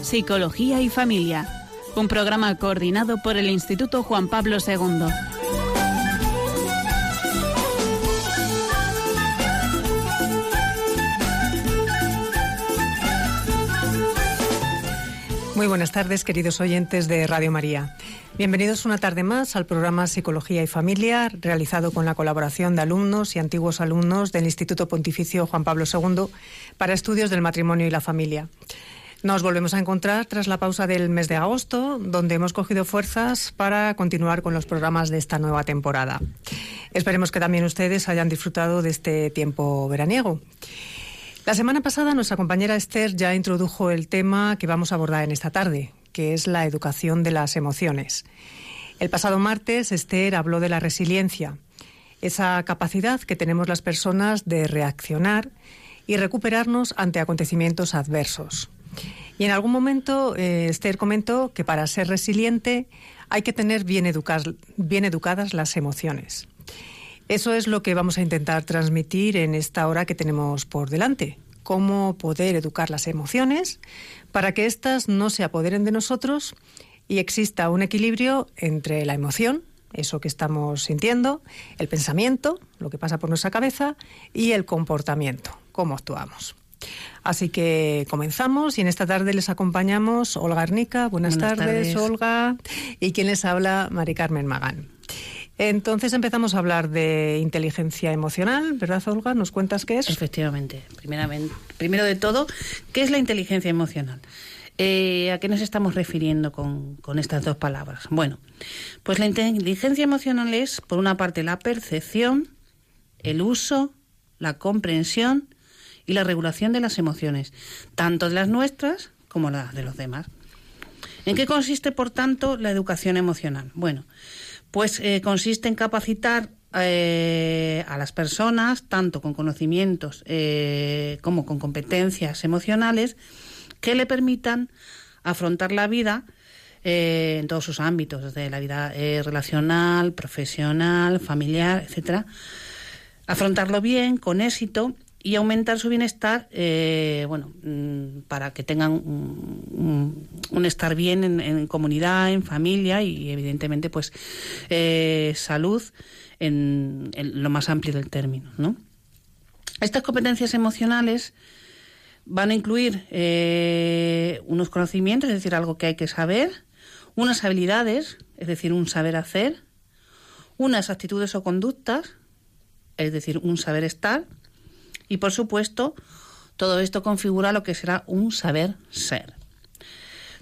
Psicología y Familia, un programa coordinado por el Instituto Juan Pablo II. Muy buenas tardes, queridos oyentes de Radio María. Bienvenidos una tarde más al programa Psicología y Familia, realizado con la colaboración de alumnos y antiguos alumnos del Instituto Pontificio Juan Pablo II para estudios del matrimonio y la familia. Nos volvemos a encontrar tras la pausa del mes de agosto, donde hemos cogido fuerzas para continuar con los programas de esta nueva temporada. Esperemos que también ustedes hayan disfrutado de este tiempo veraniego. La semana pasada nuestra compañera Esther ya introdujo el tema que vamos a abordar en esta tarde, que es la educación de las emociones. El pasado martes Esther habló de la resiliencia, esa capacidad que tenemos las personas de reaccionar y recuperarnos ante acontecimientos adversos. Y en algún momento eh, Esther comentó que para ser resiliente hay que tener bien, bien educadas las emociones. Eso es lo que vamos a intentar transmitir en esta hora que tenemos por delante. Cómo poder educar las emociones para que éstas no se apoderen de nosotros y exista un equilibrio entre la emoción, eso que estamos sintiendo, el pensamiento, lo que pasa por nuestra cabeza, y el comportamiento, cómo actuamos. Así que comenzamos y en esta tarde les acompañamos Olga Arnica. Buenas, tardes, Olga. Y quien les habla, Mari Carmen Magán. Entonces empezamos a hablar de inteligencia emocional, ¿verdad, Olga? ¿Nos cuentas qué es? Efectivamente. Primeramente, primero de todo, ¿qué es la inteligencia emocional? Eh, ¿A qué nos estamos refiriendo con, con, estas dos palabras? Bueno, pues la inteligencia emocional es, por una parte, la percepción, el uso, la comprensión y la regulación de las emociones, tanto de las nuestras como las de los demás. ¿En qué consiste, por tanto, la educación emocional? Bueno, pues eh, consiste en capacitar eh, a las personas, tanto con conocimientos eh, como con competencias emocionales, que le permitan afrontar la vida en todos sus ámbitos, desde la vida relacional, profesional, familiar, etcétera. Afrontarlo bien, con éxito y aumentar su bienestar, bueno, mm, para que tengan un, estar bien en, comunidad, en familia y evidentemente, pues, eh, salud en, lo más amplio del término, ¿no? Estas competencias emocionales van a incluir eh, unos conocimientos, es decir, algo que hay que saber, unas habilidades, es decir, un saber hacer, unas actitudes o conductas, es decir, un saber estar, y por supuesto, todo esto configura lo que será un saber ser.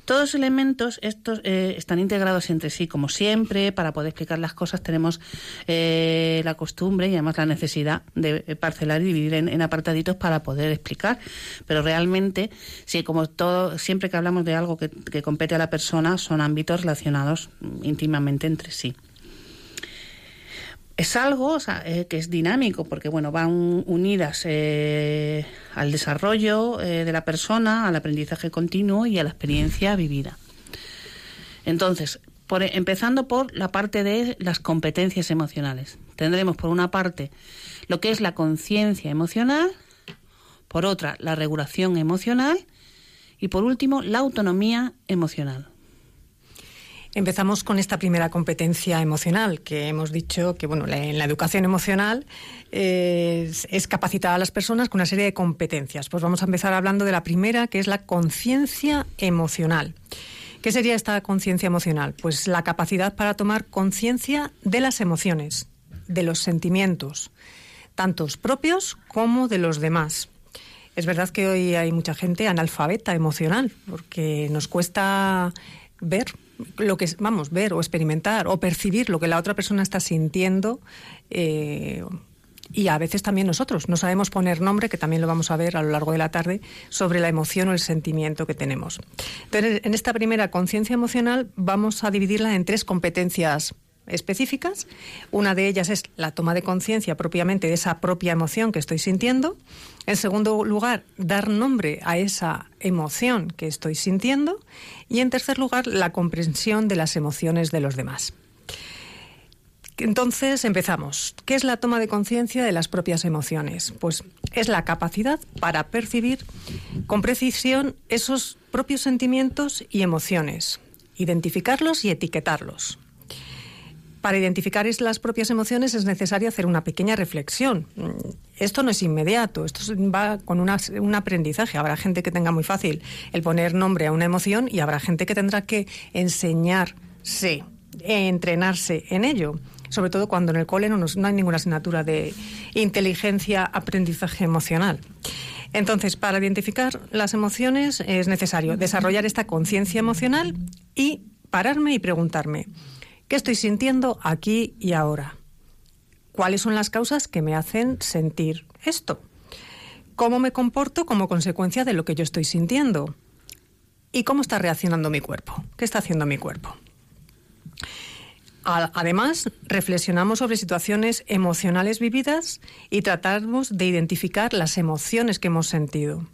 Todos los elementos estos eh, están integrados entre sí, como siempre, para poder explicar las cosas tenemos eh, la costumbre y además la necesidad de parcelar y dividir en, apartaditos para poder explicar. Pero realmente, sí, como todo, siempre que hablamos de algo que compete a la persona, son ámbitos relacionados íntimamente entre sí es algo eh, que es dinámico porque bueno van unidas eh, al desarrollo eh, de la persona al aprendizaje continuo y a la experiencia vivida. Entonces por, empezando por la parte de las competencias emocionales. Tendremos por una parte lo que es la conciencia emocional por otra la regulación emocional y por último la autonomía emocional Empezamos con esta primera competencia emocional, que hemos dicho que bueno, en la educación emocional eh, es, capacitar a las personas con una serie de competencias. Pues vamos a empezar hablando de la primera, que es la conciencia emocional. ¿Qué sería esta conciencia emocional? Pues la capacidad para tomar conciencia de las emociones, de los sentimientos, tantos propios como de los demás. Es verdad que hoy hay mucha gente analfabeta emocional, porque nos cuesta ver lo que vamos ver o experimentar o percibir lo que la otra persona está sintiendo eh, y a veces también nosotros. No sabemos poner nombre que también lo vamos a ver a lo largo de la tarde sobre la emoción o el sentimiento que tenemos. Entonces en esta primera conciencia emocional vamos a dividirla en tres competencias específicas. Una de ellas es la toma de conciencia propiamente de esa propia emoción que estoy sintiendo. En segundo lugar, dar nombre a esa emoción que estoy sintiendo. Y en tercer lugar, la comprensión de las emociones de los demás. Entonces empezamos. ¿Qué es la toma de conciencia de las propias emociones? Pues es la capacidad para percibir con precisión esos propios sentimientos y emociones, identificarlos y etiquetarlos. Para identificar las propias emociones es necesario hacer una pequeña reflexión. Esto no es inmediato, esto va con un aprendizaje. Habrá gente que tenga muy fácil el poner nombre a una emoción y habrá gente que tendrá que enseñarse, entrenarse en ello sobre todo cuando en el cole no, no, hay ninguna asignatura de inteligencia, aprendizaje emocional. Entonces, para identificar las emociones es necesario desarrollar esta conciencia emocional y pararme y preguntarme, ¿Qué estoy sintiendo aquí y ahora? ¿Cuáles son las causas que me hacen sentir esto? ¿Cómo me comporto como consecuencia de lo que yo estoy sintiendo? ¿Y cómo está reaccionando mi cuerpo? ¿Qué está haciendo mi cuerpo? Además, reflexionamos sobre situaciones emocionales vividas y tratamos de identificar las emociones que hemos sentido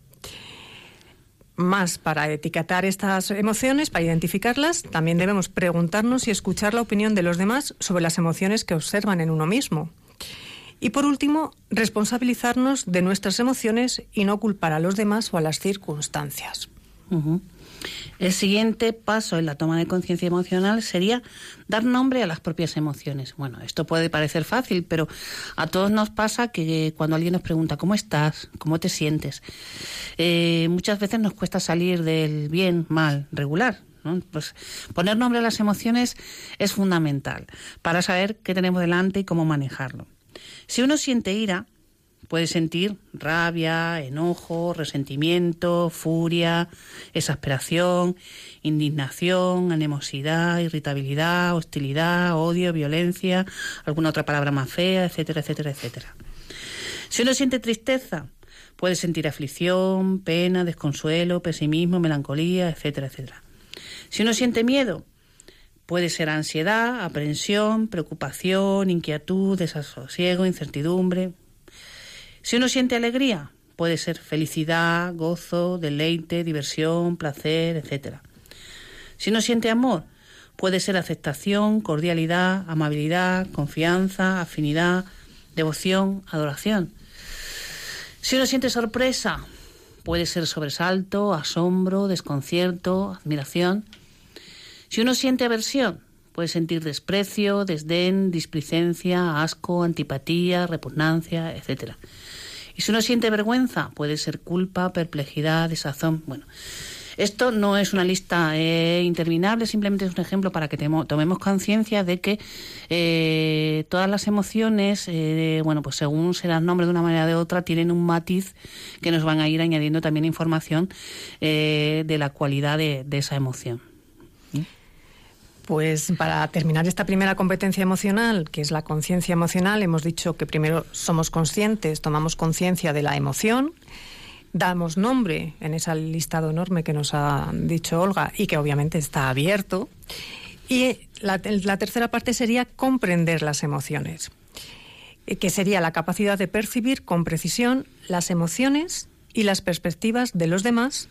más para etiquetar estas emociones, para identificarlas, también debemos preguntarnos y escuchar la opinión de los demás sobre las emociones que observan en uno mismo. Y por último, responsabilizarnos de nuestras emociones y no culpar a los demás o a las circunstancias. El siguiente paso en la toma de conciencia emocional sería dar nombre a las propias emociones. Bueno, esto puede parecer fácil, pero a todos nos pasa que cuando alguien nos pregunta cómo estás, cómo te sientes, eh, muchas veces nos cuesta salir del bien, mal, regular. Pues poner nombre a las emociones es fundamental para saber qué tenemos delante y cómo manejarlo. Si uno siente ira, Puede sentir rabia, enojo, resentimiento, furia, exasperación, indignación, animosidad, irritabilidad, hostilidad, odio, violencia, alguna otra palabra más fea, etcétera, etcétera, etcétera. Si uno siente tristeza, puede sentir aflicción, pena, desconsuelo, pesimismo, melancolía, etcétera, etcétera. Si uno siente miedo, puede ser ansiedad, aprensión, preocupación, inquietud, desasosiego, incertidumbre, si uno siente alegría, puede ser felicidad, gozo, deleite, diversión, placer, etc. Si uno siente amor, puede ser aceptación, cordialidad, amabilidad, confianza, afinidad, devoción, adoración. Si uno siente sorpresa, puede ser sobresalto, asombro, desconcierto, admiración. Si uno siente aversión, puede sentir desprecio, desdén, displicencia, asco, antipatía, repugnancia, etcétera. Y si uno siente vergüenza, puede ser culpa, perplejidad, desazón. Bueno, esto no es una lista eh, interminable, simplemente es un ejemplo para que tomemos conciencia de que eh, todas las emociones, eh, bueno, pues según se dan nombre de una manera o de otra, tienen un matiz que nos van a ir añadiendo también información de la cualidad de esa emoción. Pues para terminar esta primera competencia emocional, que es la conciencia emocional, hemos dicho que primero somos conscientes, tomamos conciencia de la emoción, damos nombre en ese listado enorme que nos ha dicho Olga y que obviamente está abierto. Y la, la tercera parte sería comprender las emociones, eh, que sería la capacidad de percibir con precisión las emociones y las perspectivas de los demás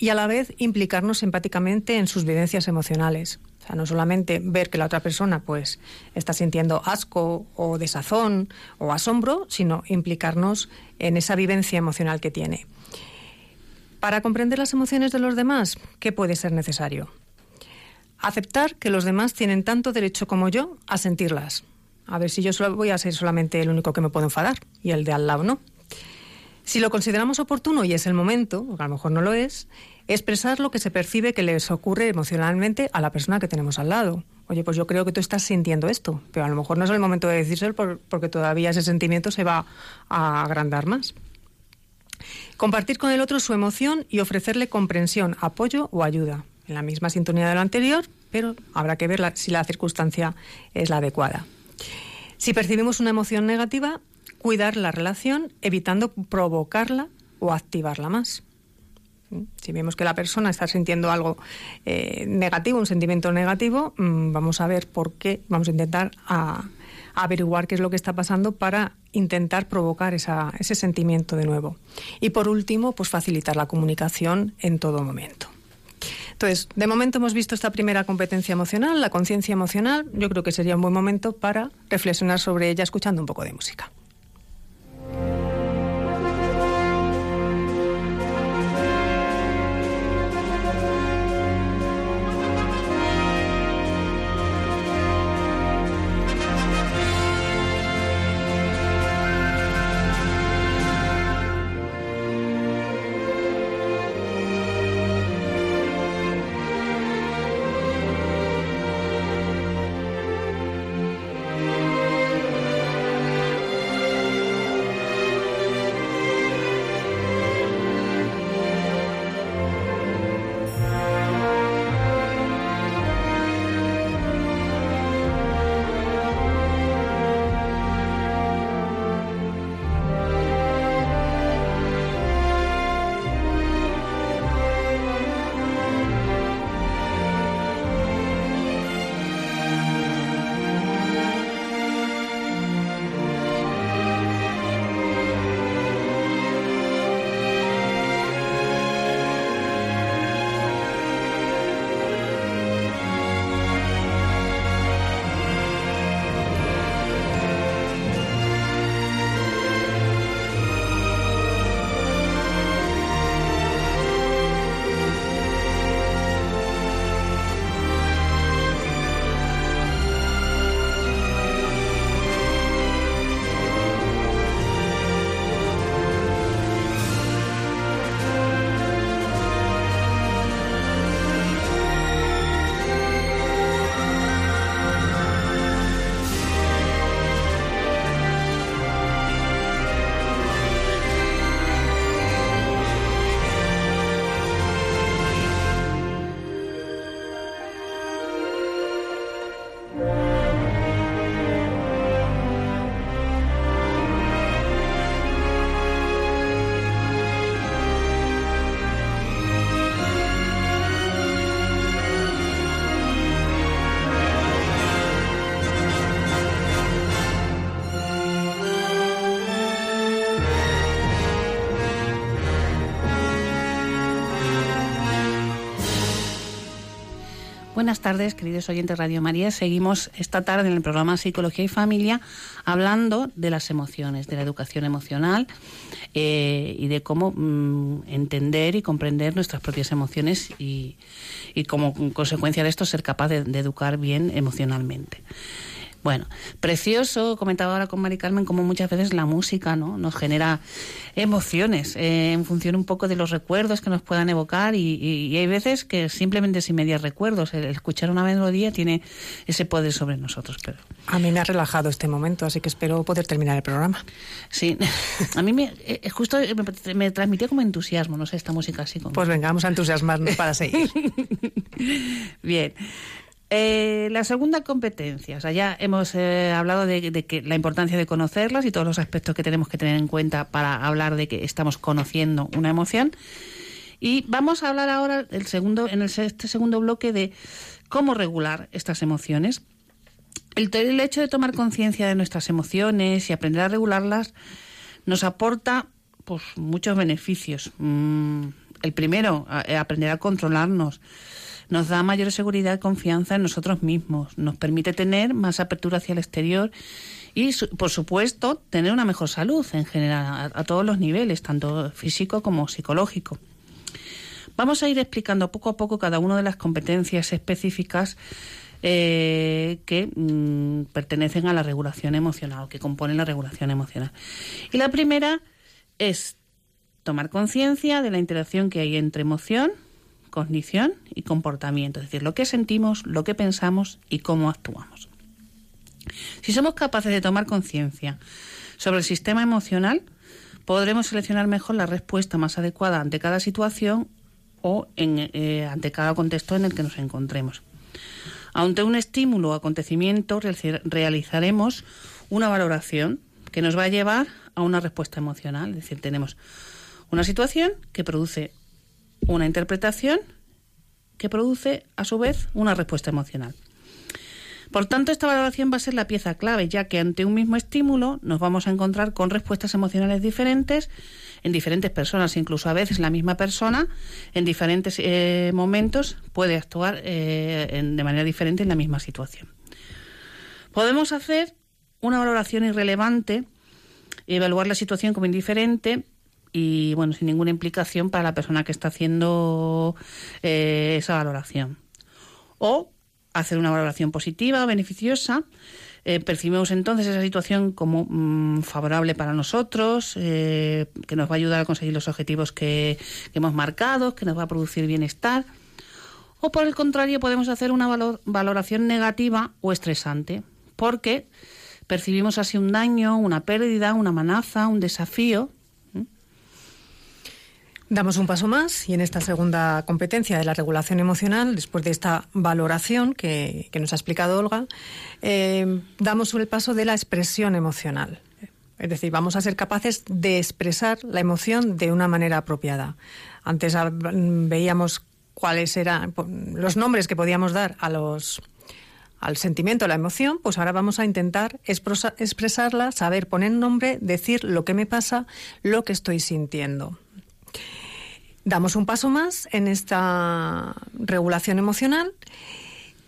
y a la vez implicarnos empáticamente en sus vivencias emocionales no solamente ver que la otra persona pues está sintiendo asco o desazón o asombro, sino implicarnos en esa vivencia emocional que tiene. Para comprender las emociones de los demás, ¿qué puede ser necesario? Aceptar que los demás tienen tanto derecho como yo a sentirlas. A ver si yo solo voy a ser solamente el único que me puedo enfadar y el de al lado no. Si lo consideramos oportuno y es el momento, a lo mejor no lo es, expresar lo que se percibe que les ocurre emocionalmente a la persona que tenemos al lado. Oye, pues yo creo que tú estás sintiendo esto, pero a lo mejor no es el momento de decírselo porque todavía ese sentimiento se va a agrandar más. Compartir con el otro su emoción y ofrecerle comprensión, apoyo o ayuda, en la misma sintonía de lo anterior, pero habrá que ver si la circunstancia es la adecuada. Si percibimos una emoción negativa, cuidar la relación evitando provocarla o activarla más. Si vemos que la persona está sintiendo algo eh, negativo, un sentimiento negativo, mm, vamos a ver por qué, vamos a intentar averiguar qué es lo que está pasando para intentar provocar ese sentimiento de nuevo. Y por último, pues facilitar la comunicación en todo momento. Entonces, de momento hemos visto esta primera competencia emocional, la conciencia emocional. Yo creo que sería un buen momento para reflexionar sobre ella escuchando un poco de música. Bye. Buenas tardes, queridos oyentes de Radio María. Seguimos esta tarde en el programa Psicología y Familia hablando de las emociones, de la educación emocional eh, y de cómo mm, entender y comprender nuestras propias emociones y, como consecuencia de esto ser capaz de educar bien emocionalmente. Bueno, precioso, comentaba ahora con Mari Carmen, como muchas veces la música ¿no? nos genera emociones eh, en función un poco de los recuerdos que nos puedan evocar y, hay veces que simplemente sin mediar recuerdos, el escuchar una melodía tiene ese poder sobre nosotros. Pero... A mí me ha relajado este momento, así que espero poder terminar el programa. Sí, a mí me, eh, justo me, me, transmitía como entusiasmo, no sé, esta música así como... Pues venga, vamos a entusiasmarnos para seguir. Bien. Eh, la segunda competencia, o sea, ya hemos eh, hablado de, que la importancia de conocerlas y todos los aspectos que tenemos que tener en cuenta para hablar de que estamos conociendo una emoción. Y vamos a hablar ahora el segundo, en este segundo bloque de cómo regular estas emociones. El, el hecho de tomar conciencia de nuestras emociones y aprender a regularlas nos aporta pues, muchos beneficios. Mm, el primero, aprender a controlarnos nos da mayor seguridad y confianza en nosotros mismos, nos permite tener más apertura hacia el exterior y, por supuesto, tener una mejor salud en general, a, todos los niveles, tanto físico como psicológico. Vamos a ir explicando poco a poco cada una de las competencias específicas eh, que mm, pertenecen a la regulación emocional, que componen la regulación emocional. Y la primera es tomar conciencia de la interacción que hay entre emoción, cognición y comportamiento, es decir, lo que sentimos, lo que pensamos y cómo actuamos. Si somos capaces de tomar conciencia sobre el sistema emocional, podremos seleccionar mejor la respuesta más adecuada ante cada situación o eh, ante cada contexto en el que nos encontremos. Ante un estímulo o acontecimiento realizaremos una valoración que nos va a llevar a una respuesta emocional. Es decir, tenemos una situación que produce una interpretación que produce, a su vez, una respuesta emocional. Por tanto, esta valoración va a ser la pieza clave, ya que ante un mismo estímulo nos vamos a encontrar con respuestas emocionales diferentes en diferentes personas, incluso a veces la misma persona en diferentes eh, momentos puede actuar eh, de manera diferente en la misma situación. Podemos hacer una valoración irrelevante, evaluar la situación como indiferente y bueno, sin ninguna implicación para la persona que está haciendo eh, esa valoración. O hacer una valoración positiva, beneficiosa. Eh, percibimos entonces esa situación como mm, favorable para nosotros, eh, que nos va a ayudar a conseguir los objetivos que, que, hemos marcado, que nos va a producir bienestar. O por el contrario, podemos hacer una valoración negativa o estresante, porque percibimos así un daño, una pérdida, una amenaza, un desafío Damos un paso más y en esta segunda competencia de la regulación emocional, después de esta valoración que, nos ha explicado Olga, eh, damos el paso de la expresión emocional. Es decir, vamos a ser capaces de expresar la emoción de una manera apropiada. Antes veíamos cuáles eran los nombres que podíamos dar a los al sentimiento, a la emoción, pues ahora vamos a intentar expresarla, saber poner nombre, decir lo que me pasa, lo que estoy sintiendo. Damos un paso más en esta regulación emocional,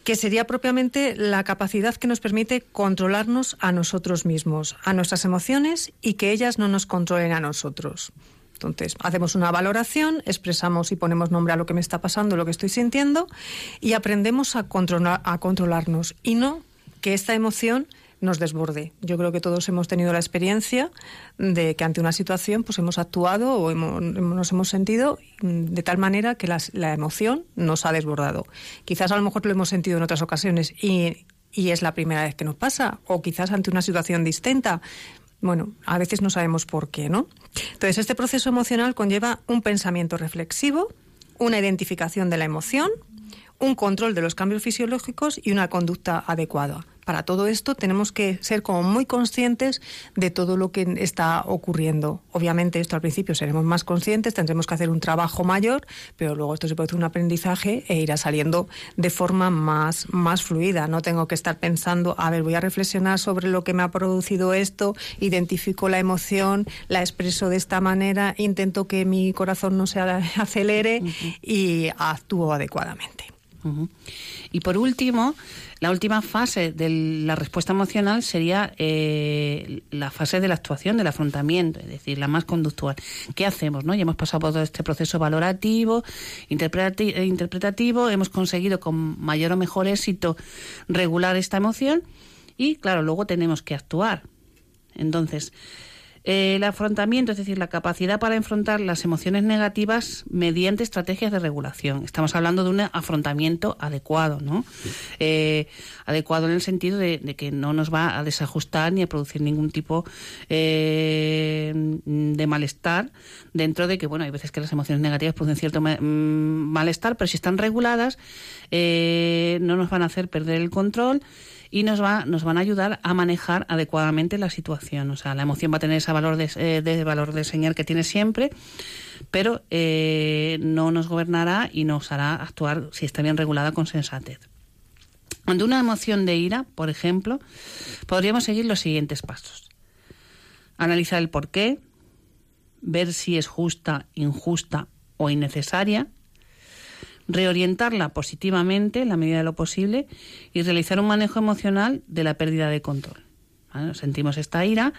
que sería propiamente la capacidad que nos permite controlarnos a nosotros mismos, a nuestras emociones y que ellas no nos controlen a nosotros. Entonces, hacemos una valoración, expresamos y ponemos nombre a lo que me está pasando, lo que estoy sintiendo, y aprendemos a, controlar, a controlarnos y no que esta emoción nos desborde. Yo creo que todos hemos tenido la experiencia de que ante una situación pues hemos actuado o nos hemos sentido de tal manera que la emoción nos ha desbordado. Quizás a lo mejor lo hemos sentido en otras ocasiones y, y es la primera vez que nos pasa, o quizás ante una situación distinta. Bueno, a veces no sabemos por qué, ¿no? Entonces, este proceso emocional conlleva un pensamiento reflexivo, una identificación de la emoción, un control de los cambios fisiológicos y una conducta adecuada para todo esto tenemos que ser como muy conscientes de todo lo que está ocurriendo. Obviamente esto al principio seremos más conscientes, tendremos que hacer un trabajo mayor, pero luego esto se puede hacer un aprendizaje e irá saliendo de forma más, más fluida. No tengo que estar pensando, a ver, voy a reflexionar sobre lo que me ha producido esto, identifico la emoción, la expreso de esta manera, intento que mi corazón no se acelere y actúo adecuadamente. Y por último, la última fase de la respuesta emocional sería eh, la fase de la actuación, del afrontamiento, es decir, la más conductual. ¿Qué hacemos? No? Ya hemos pasado por todo este proceso valorativo, eh, interpretativo, hemos conseguido con mayor o mejor éxito regular esta emoción y, claro, luego tenemos que actuar. Entonces, el afrontamiento, es decir, la capacidad para enfrentar las emociones negativas mediante estrategias de regulación. Estamos hablando de un afrontamiento adecuado, ¿no? Eh, adecuado en el sentido de, que no nos va a desajustar ni a producir ningún tipo eh, de malestar dentro de que, bueno, hay veces que las emociones negativas producen cierto mm, malestar, pero si están reguladas eh, no nos van a hacer perder el control y nos, va, nos van a ayudar a manejar adecuadamente la situación. O sea, la emoción va a tener ese valor de, eh, valor de señal que tiene siempre, pero eh, no nos gobernará y nos hará actuar, si está bien regulada, con sensatez. Ante una emoción de ira, por ejemplo, podríamos seguir los siguientes pasos. Analizar el porqué, ver si es justa, injusta o innecesaria, reorientarla positivamente en la medida de lo posible y realizar un manejo emocional de la pérdida de control. Sentimos esta ira,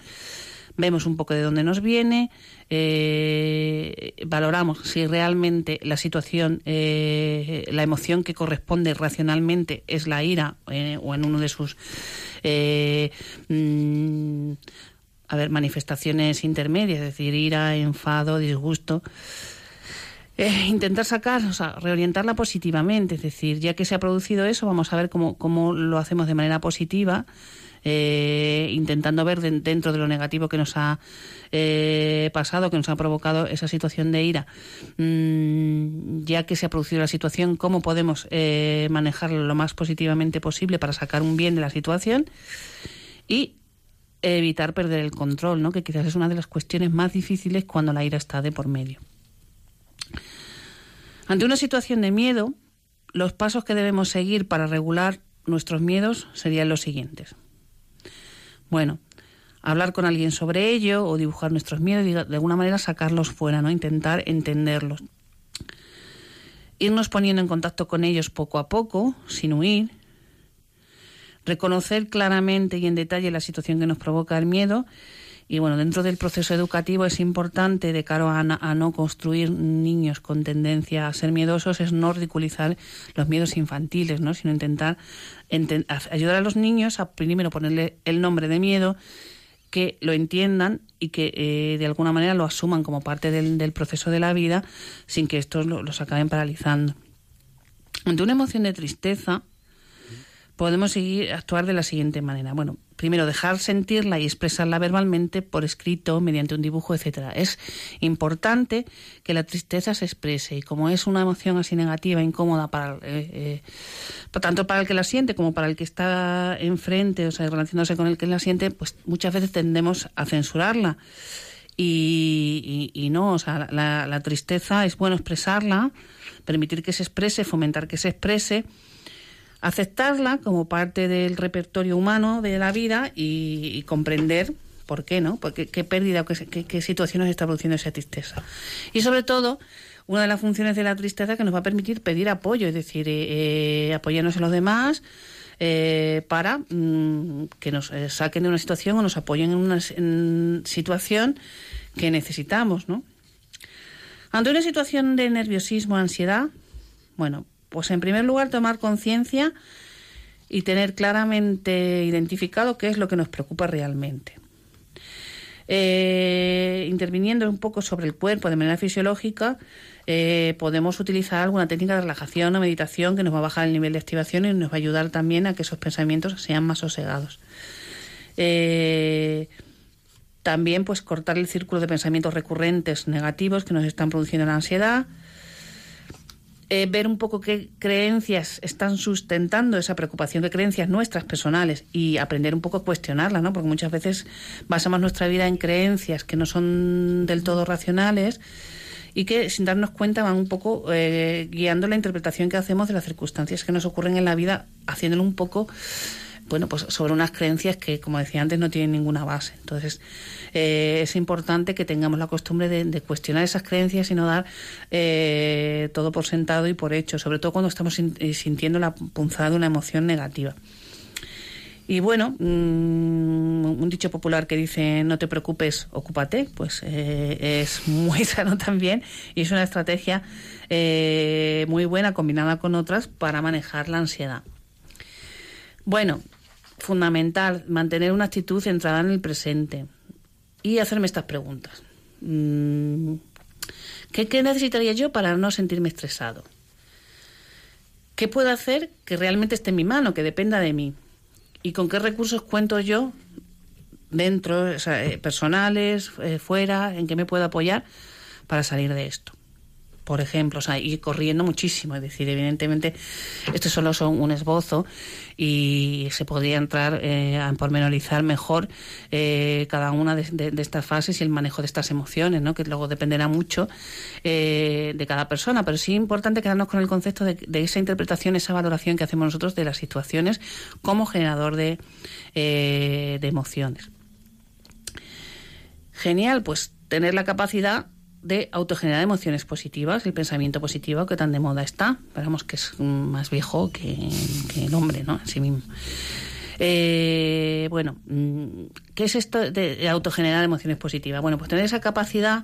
vemos un poco de dónde nos viene, eh, valoramos si realmente la situación, eh, la emoción que corresponde racionalmente es la ira eh, o en uno de sus mm, manifestaciones intermedias, es decir, ira, enfado, disgusto. Eh, intentar sacar, o sea, reorientarla positivamente, es decir, ya que se ha producido eso, vamos a ver cómo, cómo lo hacemos de manera positiva, eh, intentando ver dentro de lo negativo que nos ha eh, pasado, que nos ha provocado esa situación de ira, mm, ya que se ha producido la situación, cómo podemos manejarlo lo más positivamente posible para sacar un bien de la situación y evitar perder el control, ¿no? que quizás es una de las cuestiones más difíciles cuando la ira está de por medio. Ante una situación de miedo, los pasos que debemos seguir para regular nuestros miedos serían los siguientes. Bueno, hablar con alguien sobre ello o dibujar nuestros miedos y de alguna manera sacarlos fuera, ¿no? Intentar entenderlos. Irnos poniendo en contacto con ellos poco a poco, sin huir. Reconocer claramente y en detalle la situación que nos provoca el miedo y bueno, dentro del proceso educativo es importante, de cara a, no construir niños con tendencia a ser miedosos, es no ridiculizar los miedos infantiles, ¿no? sino intentar ayudar a los niños a primero ponerle el nombre de miedo, que lo entiendan y que eh, de alguna manera lo asuman como parte del, proceso de la vida sin que estos los acaben paralizando. Ante una emoción de tristeza, podemos seguir actuar de la siguiente manera. Bueno, primero dejar sentirla y expresarla verbalmente por escrito, mediante un dibujo, etcétera. Es importante que la tristeza se exprese y como es una emoción así negativa, incómoda para eh, eh, tanto para el que la siente como para el que está enfrente, o sea, relacionándose con el que la siente, pues muchas veces tendemos a censurarla. Y, no, o sea, la, la tristeza es bueno expresarla, permitir que se exprese, fomentar que se exprese aceptarla como parte del repertorio humano de la vida y, comprender por qué, ¿no? Porque, qué pérdida o qué, qué, situaciones está produciendo esa tristeza. Y sobre todo, una de las funciones de la tristeza que nos va a permitir pedir apoyo, es decir, eh, eh, apoyarnos en los demás eh, para mm, que nos saquen de una situación o nos apoyen en una situación que necesitamos, ¿no? Ante una situación de nerviosismo, ansiedad, bueno, pues en primer lugar tomar conciencia y tener claramente identificado qué es lo que nos preocupa realmente. Eh, interviniendo un poco sobre el cuerpo de manera fisiológica, eh, podemos utilizar alguna técnica de relajación o meditación que nos va a bajar el nivel de activación y nos va a ayudar también a que esos pensamientos sean más sosegados. Eh, también pues cortar el círculo de pensamientos recurrentes negativos que nos están produciendo la ansiedad, eh, ver un poco qué creencias están sustentando esa preocupación, qué creencias nuestras personales y aprender un poco a cuestionarlas, ¿no? Porque muchas veces basamos nuestra vida en creencias que no son del todo racionales y que sin darnos cuenta van un poco eh, guiando la interpretación que hacemos de las circunstancias que nos ocurren en la vida, haciéndolo un poco bueno, pues sobre unas creencias que, como decía antes, no tienen ninguna base. Entonces, eh, es importante que tengamos la costumbre de, cuestionar esas creencias y no dar eh, todo por sentado y por hecho, sobre todo cuando estamos eh, sintiendo la punzada de una emoción negativa. Y bueno, mm, un dicho popular que dice no te preocupes, ocúpate, pues es muy sano también y es una estrategia muy buena combinada con otras para manejar la ansiedad. Bueno, fundamental mantener una actitud centrada en el presente y hacerme estas preguntas. Mm, ¿Qué, necesitaría yo para no sentirme estresado? ¿Qué puedo hacer que realmente esté en mi mano, que dependa de mí? ¿Y con qué recursos cuento yo dentro, eh, personales, eh, fuera, en qué me puedo apoyar para salir de esto? Por ejemplo, o sea, y corriendo muchísimo. Es decir, evidentemente, esto solo son un esbozo y se podría entrar eh, a pormenorizar mejor eh, cada una de, estas fases y el manejo de estas emociones, ¿no? que luego dependerá mucho eh, de cada persona. Pero sí es importante quedarnos con el concepto de, esa interpretación, esa valoración que hacemos nosotros de las situaciones como generador de, de emociones. Genial, pues tener la capacidad de autogenerar emociones positivas, el pensamiento positivo que tan de moda está. Esperamos que es más viejo que, el hombre, ¿no? En sí mismo. Eh, bueno, mm, ¿qué es esto de autogenerar emociones positivas? Bueno, pues tener esa capacidad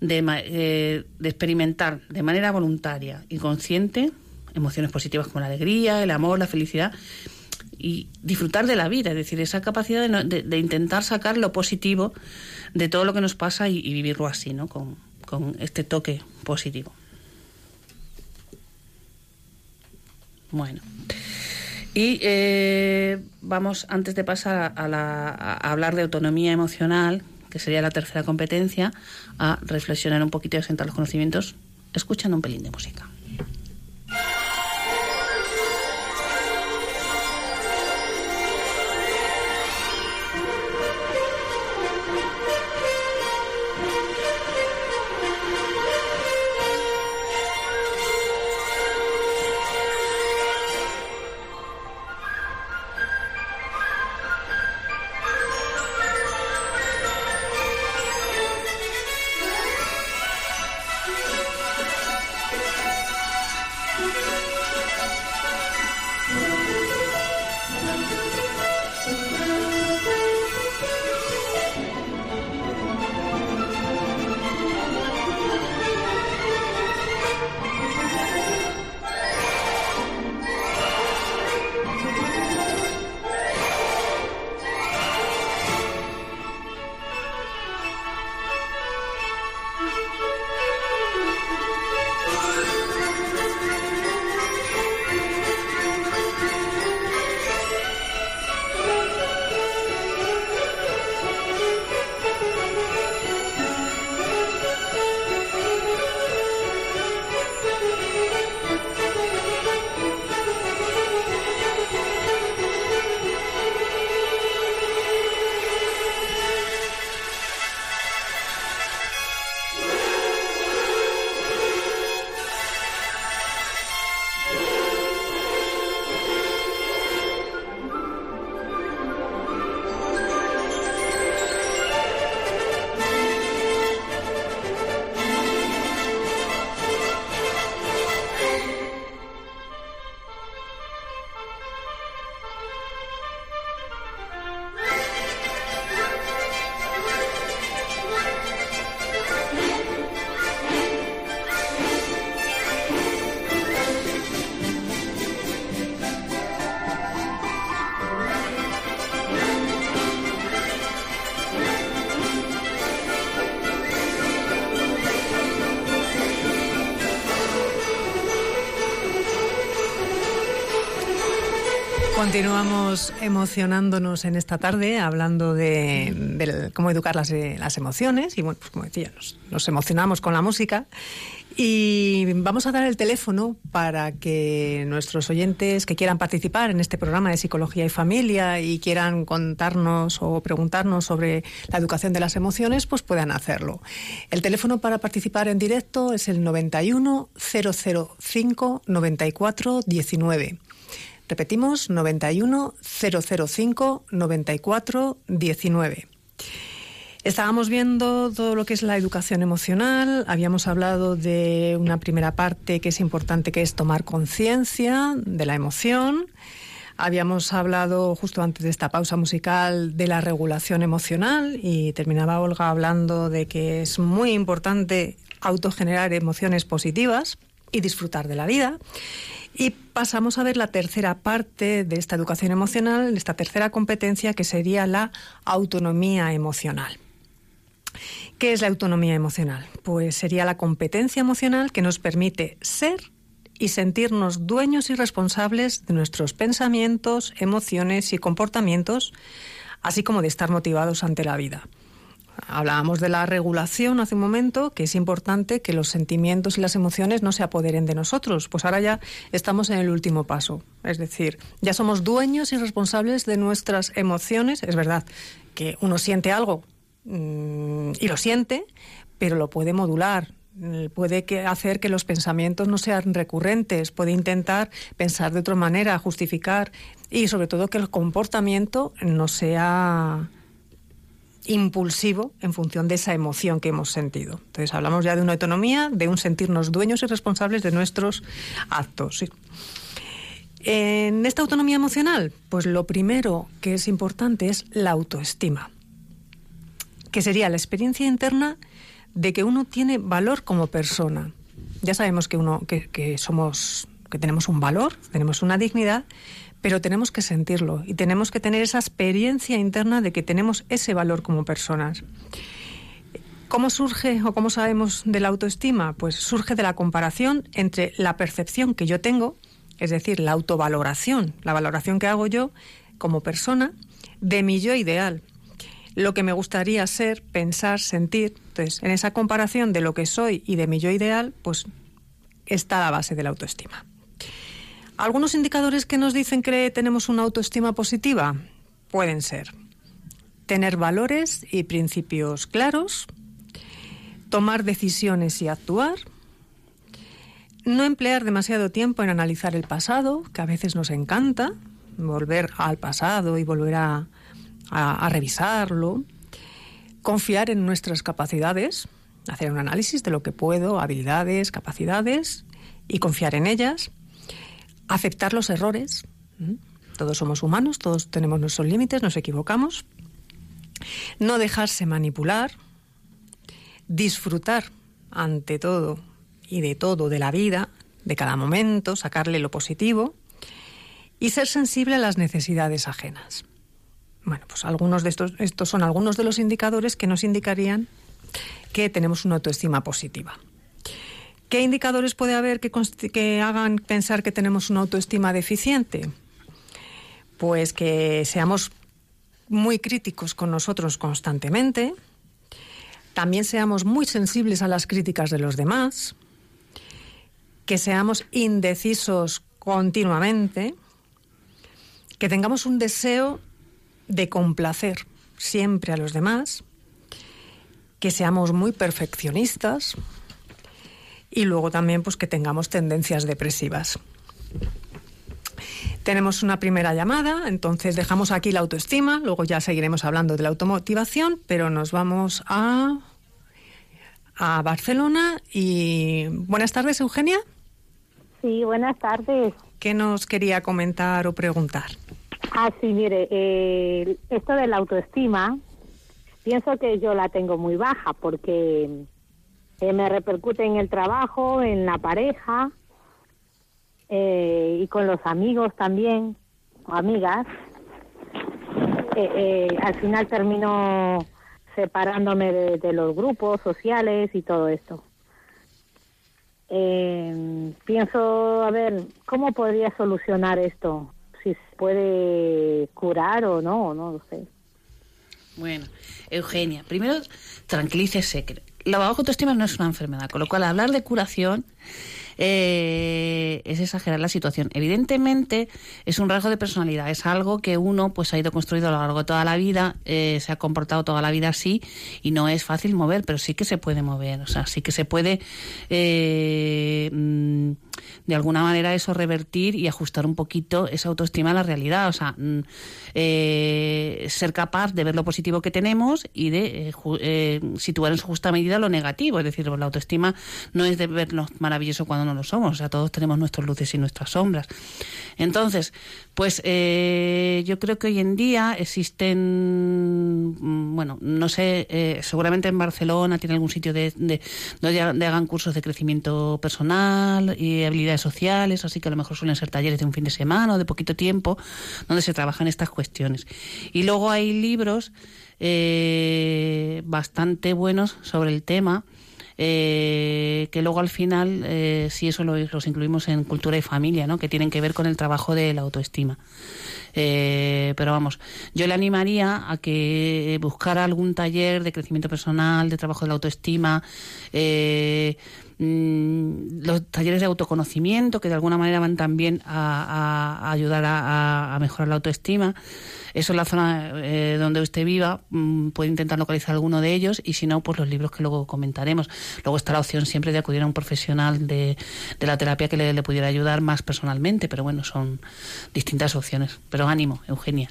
de, eh, de experimentar de manera voluntaria y consciente emociones positivas como la alegría, el amor, la felicidad y disfrutar de la vida, es decir, esa capacidad de, intentar sacar lo positivo de todo lo que nos pasa y, vivirlo así, ¿no? Con, este toque positivo. Bueno. Y eh, vamos, antes de pasar a, a, hablar de autonomía emocional, que sería la tercera competencia, a reflexionar un poquito y asentar los conocimientos, escuchando un pelín de música. Continuamos emocionándonos en esta tarde, hablando de, cómo educar las, las, emociones. Y bueno, pues como decía, nos, emocionamos con la música. Y vamos a dar el teléfono para que nuestros oyentes que quieran participar en este programa de Psicología y Familia y quieran contarnos o preguntarnos sobre la educación de las emociones, pues puedan hacerlo. El teléfono para participar en directo es el 91 005 94 19. Repetimos, 91 005 94 19. Estábamos viendo todo lo que es la educación emocional, habíamos hablado de una primera parte que es importante, que es tomar conciencia de la emoción. Habíamos hablado justo antes de esta pausa musical de la regulación emocional y terminaba Olga hablando de que es muy importante autogenerar emociones positivas y disfrutar de la vida. Y pasamos a ver la tercera parte de esta educación emocional, esta tercera competencia que sería la autonomía emocional. ¿Qué es la autonomía emocional? Pues sería la competencia emocional que nos permite ser y sentirnos dueños y responsables de nuestros pensamientos, emociones y comportamientos, así como de estar motivados ante la vida. Hablábamos de la regulación hace un momento, que es importante que los sentimientos y las emociones no se apoderen de nosotros. Pues ahora ya estamos en el último paso. Es decir, ya somos dueños y responsables de nuestras emociones. Es verdad que uno siente algo mm, y lo siente, pero lo puede modular. Puede hacer que los pensamientos no sean recurrentes, puede intentar pensar de otra manera, justificar y sobre todo que el comportamiento no sea impulsivo en función de esa emoción que hemos sentido. Entonces hablamos ya de una autonomía, de un sentirnos dueños y responsables de nuestros actos. En esta autonomía emocional, pues lo primero que es importante es la autoestima, que sería la experiencia interna de que uno tiene valor como persona. Ya sabemos que uno que, que somos que tenemos un valor, tenemos una dignidad, pero tenemos que sentirlo y tenemos que tener esa experiencia interna de que tenemos ese valor como personas. ¿Cómo surge o cómo sabemos de la autoestima? Pues surge de la comparación entre la percepción que yo tengo, es decir, la autovaloración, la valoración que hago yo como persona, de mi yo ideal, lo que me gustaría ser, pensar, sentir. Entonces, en esa comparación de lo que soy y de mi yo ideal, pues está la base de la autoestima. Algunos indicadores que nos dicen que tenemos una autoestima positiva pueden ser tener valores y principios claros, tomar decisiones y actuar, no emplear demasiado tiempo en analizar el pasado, que a veces nos encanta, volver al pasado y volver a, a revisarlo, confiar en nuestras capacidades, hacer un análisis de lo que puedo, habilidades, capacidades y confiar en ellas aceptar los errores. Todos somos humanos, todos tenemos nuestros límites, nos equivocamos. No dejarse manipular. Disfrutar ante todo y de todo de la vida, de cada momento, sacarle lo positivo. Y ser sensible a las necesidades ajenas. Bueno, pues algunos de estos, estos son algunos de los indicadores que nos indicarían que tenemos una autoestima positiva. ¿Qué indicadores puede haber que, hagan pensar que tenemos una autoestima deficiente? Pues que seamos muy críticos con nosotros constantemente, también seamos muy sensibles a las críticas de los demás, que seamos indecisos continuamente, que tengamos un deseo de complacer siempre a los demás, que seamos muy perfeccionistas, y luego también pues que tengamos tendencias depresivas. Tenemos una primera llamada, entonces dejamos aquí la autoestima, luego ya seguiremos hablando de la automotivación, pero nos vamos a, a Barcelona y buenas tardes, Eugenia. Sí, buenas tardes. ¿Qué nos quería comentar o preguntar? Ah, sí, mire, eh, esto de la autoestima, pienso que yo la tengo muy baja porque eh, me repercute en el trabajo, en la pareja eh, y con los amigos también, o amigas. Eh, al final termino separándome de, los grupos sociales y todo esto. pienso, a ver, ¿cómo podría solucionar esto? si se puede curar o no, no lo sé. Bueno, Eugenia, primero tranquilícese. La baja autoestima no es una enfermedad, con lo cual hablar de curación eh, es exagerar la situación. Evidentemente es un rasgo de personalidad, es algo que uno pues ha ido construido a lo largo de toda la vida, eh, se ha comportado toda la vida así y no es fácil mover, pero sí que se puede mover, o sea, sí que se puede eh, mm, de alguna manera eso revertir y ajustar un poquito esa autoestima a la realidad, o sea, mm, ser capaz de ver lo positivo que tenemos y de situar en su justa medida lo negativo, es decir, la autoestima no es de vernos maravilloso cuando no lo somos. O sea, todos tenemos nuestras luces y nuestras sombras. Entonces, pues eh, yo creo que hoy en día existen, mm, bueno, no sé, eh, seguramente en Barcelona tiene algún sitio de, donde hagan cursos de crecimiento personal y habilidades sociales, así que a lo mejor suelen ser talleres de un fin de semana o de poquito tiempo, donde se trabajan estas cuestiones. Y luego hay libros eh, bastante buenos sobre el tema eh, que luego al final, eh, si eso lo, los incluimos en cultura y familia, ¿no? que tienen que ver con el trabajo de la autoestima. Pero vamos, yo le animaría a que buscara algún taller de crecimiento personal, de trabajo de la autoestima, eh, mm, los talleres de autoconocimiento, que de alguna manera van también a, ayudar a, mejorar la autoestima. Eso en la zona eh, donde usted viva, mm, puede intentar localizar alguno de ellos y si no, pues los libros que luego comentaremos. Luego está la opción siempre de acudir a un profesional de, la terapia que le, le pudiera ayudar más personalmente, pero bueno, son distintas opciones. Pero ánimo, Eugenia.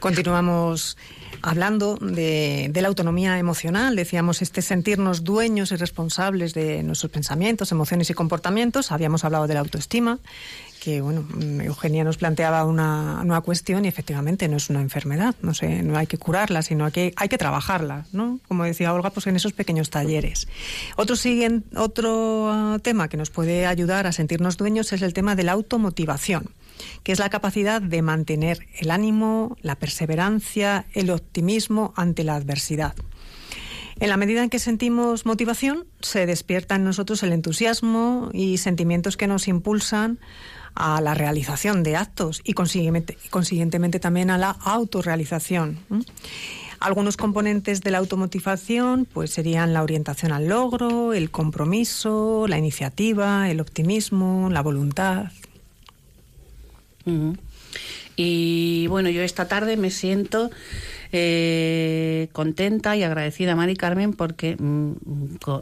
Continuamos hablando de, la autonomía emocional. Decíamos este sentirnos dueños y responsables de nuestros pensamientos, emociones y comportamientos. Habíamos hablado de la autoestima, que bueno, Eugenia nos planteaba una nueva cuestión y efectivamente no es una enfermedad. No sé, no hay que curarla, sino que hay que trabajarla, ¿no? Como decía Olga, pues en esos pequeños talleres. Otro, otro ah, tema que nos puede ayudar a sentirnos dueños es el tema de la automotivación que es la capacidad de mantener el ánimo, la perseverancia, el optimismo ante la adversidad. En la medida en que sentimos motivación, se despierta en nosotros el entusiasmo y sentimientos que nos impulsan a la realización de actos y consiguientemente, también a la autorrealización. Algunos componentes de la automotivación pues serían la orientación al logro, el compromiso, la iniciativa, el optimismo, la voluntad. Y bueno, yo esta tarde me siento eh, contenta y agradecida a Mari Carmen porque mm,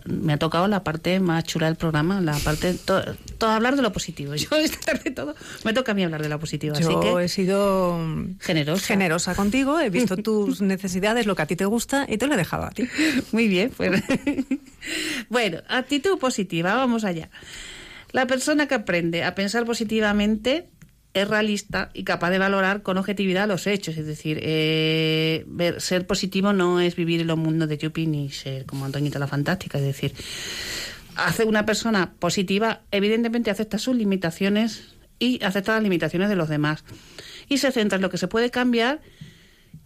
me ha tocado la parte más chula del programa, la parte todo, hablar de lo positivo. Yo esta tarde todo me toca a mí hablar de lo positivo. Yo que he sido generosa. generosa contigo, he visto tus necesidades, lo que a ti te gusta y te lo he dejado a ti. Muy bien, pues. bueno, actitud positiva, vamos allá. La persona que aprende a pensar positivamente es realista y capaz de valorar con objetividad los hechos. Es decir, eh, ver, ser positivo no es vivir en los mundos de Yuppie ni ser como Antoñita la Fantástica. Es decir, hace una persona positiva, evidentemente acepta sus limitaciones y acepta las limitaciones de los demás. Y se centra en lo que se puede cambiar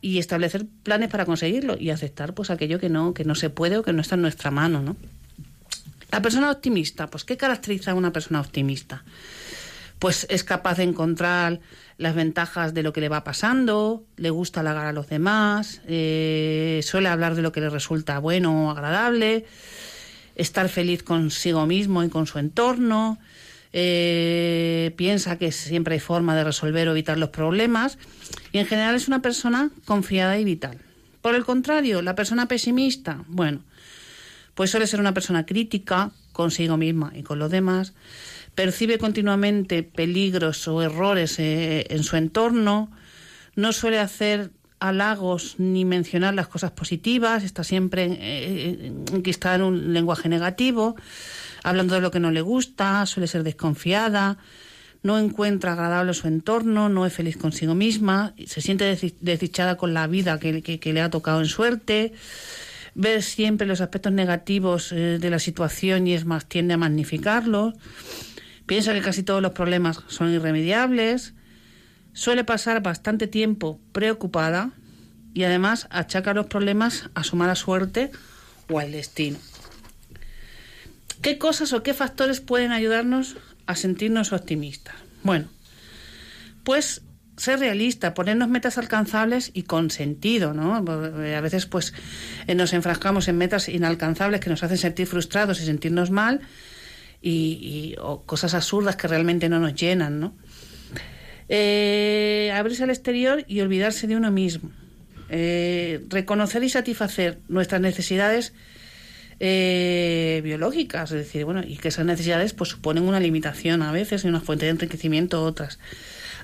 y establecer planes para conseguirlo y aceptar pues aquello que no, que no se puede o que no está en nuestra mano, ¿no? La persona optimista, pues ¿qué caracteriza a una persona optimista? Pues es capaz de encontrar las ventajas de lo que le va pasando, le gusta halagar a los demás, eh, suele hablar de lo que le resulta bueno o agradable, estar feliz consigo mismo y con su entorno, eh, piensa que siempre hay forma de resolver o evitar los problemas y en general es una persona confiada y vital. Por el contrario, la persona pesimista, bueno, pues suele ser una persona crítica consigo misma y con los demás, percibe continuamente peligros o errores eh, en su entorno, no suele hacer halagos ni mencionar las cosas positivas, está siempre eh, está en un lenguaje negativo, hablando de lo que no le gusta, suele ser desconfiada, no encuentra agradable su entorno, no es feliz consigo misma, se siente desdichada con la vida que, le ha tocado en suerte, ve siempre los aspectos negativos eh, de la situación y es más, tiende a magnificarlos Piensa que casi todos los problemas son irremediables, suele pasar bastante tiempo preocupada y además achaca los problemas a su mala suerte o al destino. ¿Qué cosas o qué factores pueden ayudarnos a sentirnos optimistas? Bueno, pues ser realista, ponernos metas alcanzables y con sentido, ¿no? A veces pues eh, nos enfrascamos en metas inalcanzables que nos hacen sentir frustrados y sentirnos mal y, o cosas absurdas que realmente no nos llenan, ¿no? Eh, abrirse al exterior y olvidarse de uno mismo. Eh, reconocer y satisfacer nuestras necesidades eh, biológicas, es decir, bueno, y que esas necesidades pues suponen una limitación a veces y una fuente de enriquecimiento otras.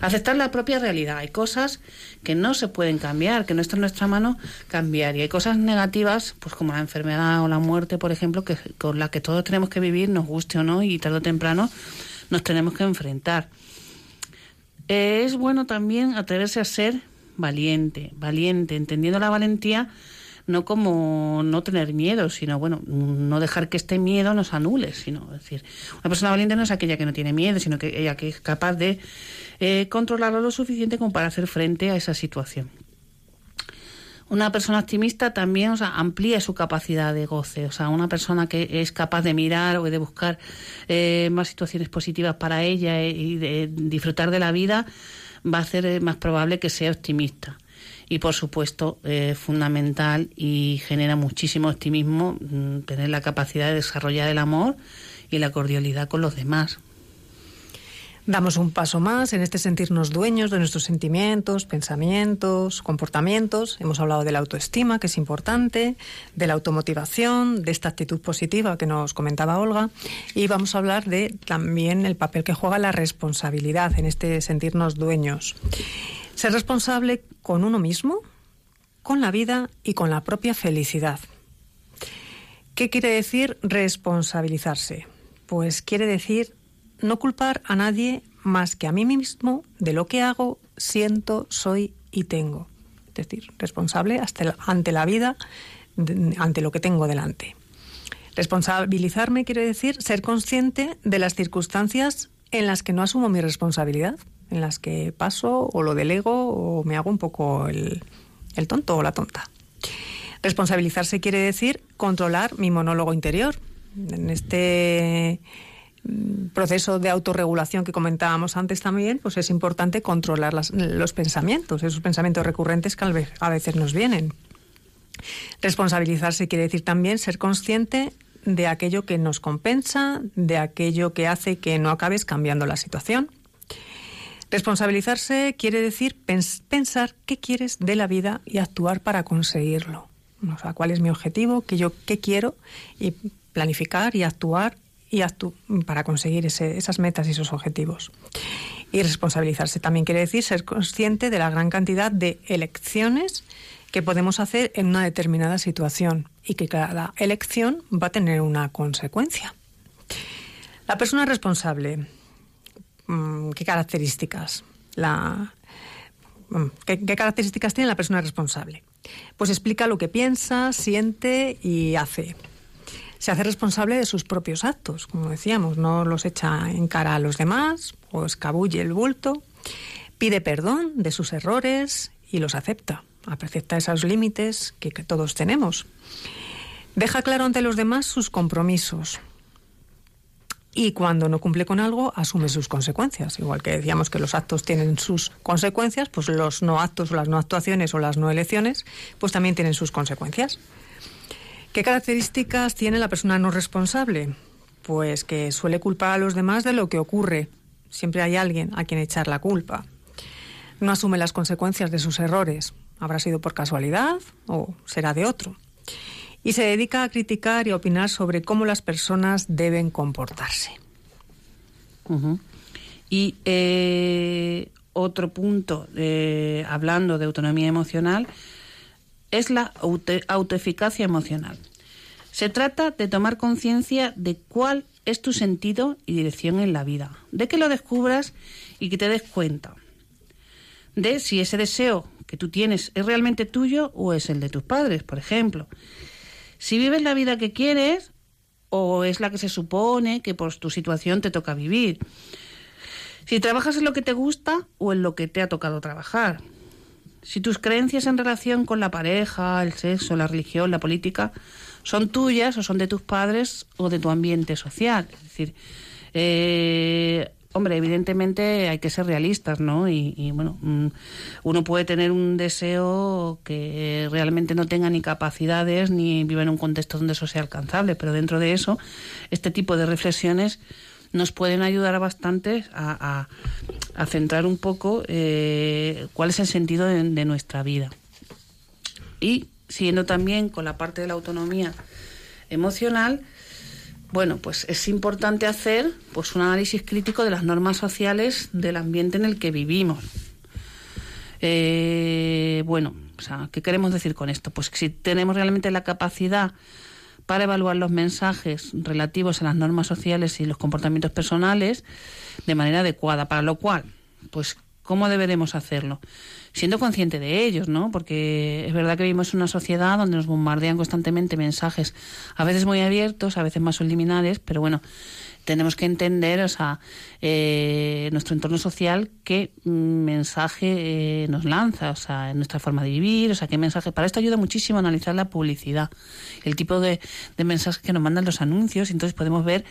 Aceptar la propia realidad. Hay cosas que no se pueden cambiar, que no está en nuestra mano cambiar. Y hay cosas negativas, pues como la enfermedad o la muerte, por ejemplo, que, con la que todos tenemos que vivir, nos guste o no, y tarde o temprano nos tenemos que enfrentar. es bueno también atreverse a ser valiente, valiente, entendiendo la valentía no como no tener miedo, sino bueno, no dejar que este miedo nos anule, sino decir, una persona valiente no es aquella que no tiene miedo, sino que ella que es capaz de eh, controlarlo lo suficiente como para hacer frente a esa situación. Una persona optimista también o sea, amplía su capacidad de goce. O sea, una persona que es capaz de mirar o de buscar eh, más situaciones positivas para ella y de disfrutar de la vida va a ser eh, más probable que sea optimista. Y por supuesto, es fundamental y genera muchísimo optimismo mm, tener la capacidad de desarrollar el amor y la cordialidad con los demás. Damos un paso más en este sentirnos dueños de nuestros sentimientos, pensamientos, comportamientos. Hemos hablado de la autoestima, que es importante, de la automotivación, de esta actitud positiva que nos comentaba Olga. Y vamos a hablar de también el papel que juega la responsabilidad en este sentirnos dueños. Ser responsable con uno mismo, con la vida y con la propia felicidad. ¿Qué quiere decir responsabilizarse? Pues quiere decir no culpar a nadie más que a mí mismo de lo que hago, siento, soy y tengo. Es decir, responsable ante la vida, ante lo que tengo delante. Responsabilizarme quiere decir ser consciente de las circunstancias en las que no asumo mi responsabilidad, en las que paso o lo delego o me hago un poco el, el tonto o la tonta. Responsabilizarse quiere decir controlar mi monólogo interior. En este proceso de autorregulación que comentábamos antes también, pues es importante controlar los pensamientos, esos pensamientos recurrentes que a veces nos vienen. Responsabilizarse quiere decir también ser consciente de aquello que nos compensa, de aquello que hace que no acabes cambiando la situación. Responsabilizarse quiere decir pensar qué quieres de la vida y actuar para conseguirlo. O sea, cuál es mi objetivo, qué yo qué quiero y planificar y actuar y para conseguir esas metas y esos objetivos. Y responsabilizarse también quiere decir ser consciente de la gran cantidad de elecciones que podemos hacer en una determinada situación y que cada elección va a tener una consecuencia. La persona responsable, ¿qué características? La, mm, ¿qué, ¿Qué características tiene la persona responsable? Pues explica lo que piensa, siente y hace se hace responsable de sus propios actos, como decíamos, no los echa en cara a los demás o escabulle el bulto, pide perdón de sus errores y los acepta, acepta esos límites que, todos tenemos. Deja claro ante los demás sus compromisos, y cuando no cumple con algo asume sus consecuencias. Igual que decíamos que los actos tienen sus consecuencias, pues los no actos o las no actuaciones o las no elecciones, pues también tienen sus consecuencias. ¿Qué características tiene la persona no responsable? Pues que suele culpar a los demás de lo que ocurre. Siempre hay alguien a quien echar la culpa. No asume las consecuencias de sus errores. Habrá sido por casualidad o será de otro. Y se dedica a criticar y a opinar sobre cómo las personas deben comportarse. Y eh, otro punto, eh, hablando de autonomía emocional, es la autoeficacia emocional. Se trata de tomar conciencia de cuál es tu sentido y dirección en la vida, de que lo descubras y que te des cuenta de si ese deseo que tú tienes es realmente tuyo o es el de tus padres, por ejemplo. Si vives la vida que quieres o es la que se supone que por tu situación te toca vivir. Si trabajas en lo que te gusta o en lo que te ha tocado trabajar. Si tus creencias en relación con la pareja, el sexo, la religión, la política, son tuyas o son de tus padres o de tu ambiente social. Es decir, eh, Hombre, evidentemente hay que ser realistas, ¿no? Y, bueno, mm, uno puede tener un deseo que realmente no tenga ni capacidades ni vive en un contexto donde eso sea alcanzable, pero dentro de eso, este tipo de reflexiones nos pueden ayudar bastante a, centrar un poco eh, cuál es el sentido de nuestra vida. Y siguiendo también con la parte de la autonomía emocional, bueno, pues es importante hacer pues un análisis crítico de las normas sociales del ambiente en el que vivimos. Eh, bueno, o sea, ¿qué queremos decir con esto? Pues que si tenemos realmente la capacidad para evaluar los mensajes relativos a las normas sociales y los comportamientos personales de manera adecuada, para lo cual, pues, ¿cómo deberemos hacerlo? siendo consciente de ellos, ¿no? Porque es verdad que vivimos en una sociedad donde nos bombardean constantemente mensajes, a veces muy abiertos, a veces más subliminales, pero bueno, tenemos que entender, o sea, eh, nuestro entorno social, qué mensaje eh, nos lanza, o sea, en nuestra forma de vivir, o sea, qué mensaje. Para esto ayuda muchísimo analizar la publicidad, el tipo de, mensajes que nos mandan los anuncios, entonces podemos ver,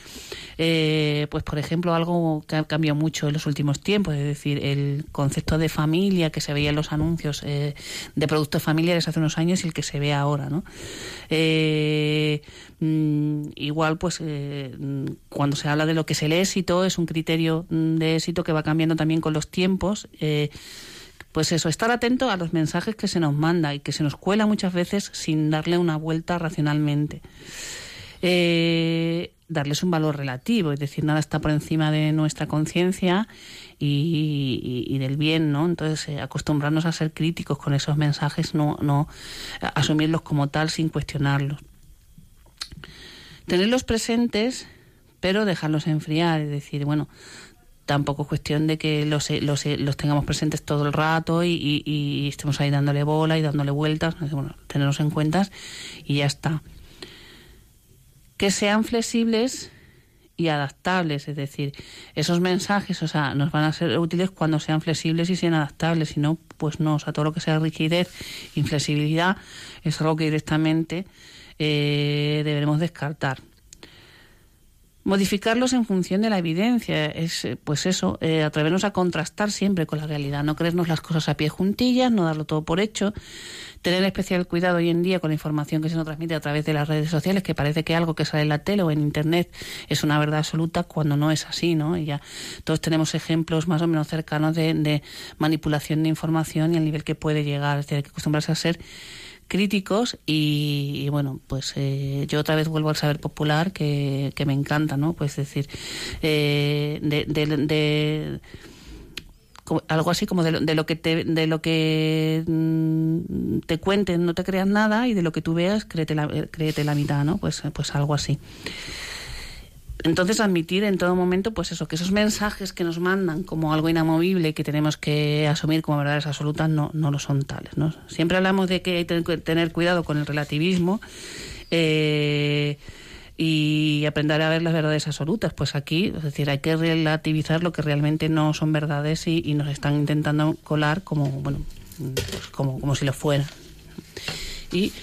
eh, pues por ejemplo, algo que ha cambiado mucho en los últimos tiempos, es decir, el concepto de familia que se veía en los anuncios de productos familiares hace unos años y el que se ve ahora, ¿no? Mm, igual, pues cuando se habla de lo que es el éxito, es un criterio mm, de éxito que va cambiando también con los tiempos. Eh, pues eso, estar atento a los mensajes que se nos manda y que se nos cuela muchas veces sin darle una vuelta racionalmente. Eh, darles un valor relativo, es decir, nada está por encima de nuestra conciencia y, del bien, ¿no? Entonces, eh, acostumbrarnos a ser críticos con esos mensajes, no, no asumirlos como tal sin cuestionarlos. Tenerlos presentes pero dejarlos enfriar, es decir, bueno, tampoco es cuestión de que los, los, los tengamos presentes todo el rato y, estemos ahí dándole bola y dándole vueltas, bueno, tenerlos en cuenta y ya está. Que sean flexibles y adaptables, es decir, esos mensajes, o sea, nos van a ser útiles cuando sean flexibles y sean adaptables, si no, pues no, o sea, todo lo que sea rigidez, inflexibilidad, es algo que directamente eh, deberemos descartar modificarlos en función de la evidencia. Es, eh, pues eso, eh, atrevernos a contrastar siempre con la realidad, no creernos las cosas a pie juntillas, no darlo todo por hecho, tener especial cuidado hoy en día con la información que se nos transmite a través de las redes sociales, que parece que algo que sale en la tele o en internet es una verdad absoluta cuando no es así, ¿no? Y ya todos tenemos ejemplos más o menos cercanos de, de manipulación de información y el nivel que puede llegar. Es decir, hay que acostumbrarse a ser críticos y, bueno, pues eh, yo otra vez vuelvo al saber popular que, me encanta, ¿no? Pues decir, eh, de, de, algo así como de lo, de lo, que te, de lo que mm, te cuenten no te creas nada y de lo que tú veas créete la, créete la mitad, ¿no? Pues, pues algo así. Entonces admitir en todo momento, pues eso, que esos mensajes que nos mandan como algo inamovible que tenemos que asumir como verdades absolutas no, no lo son tales. ¿no? Siempre hablamos de que hay que tener cuidado con el relativismo eh, y aprender a ver las verdades absolutas. Pues aquí, es decir, hay que relativizar lo que realmente no son verdades y, nos están intentando colar como, bueno, pues como, como si lo fueran. Y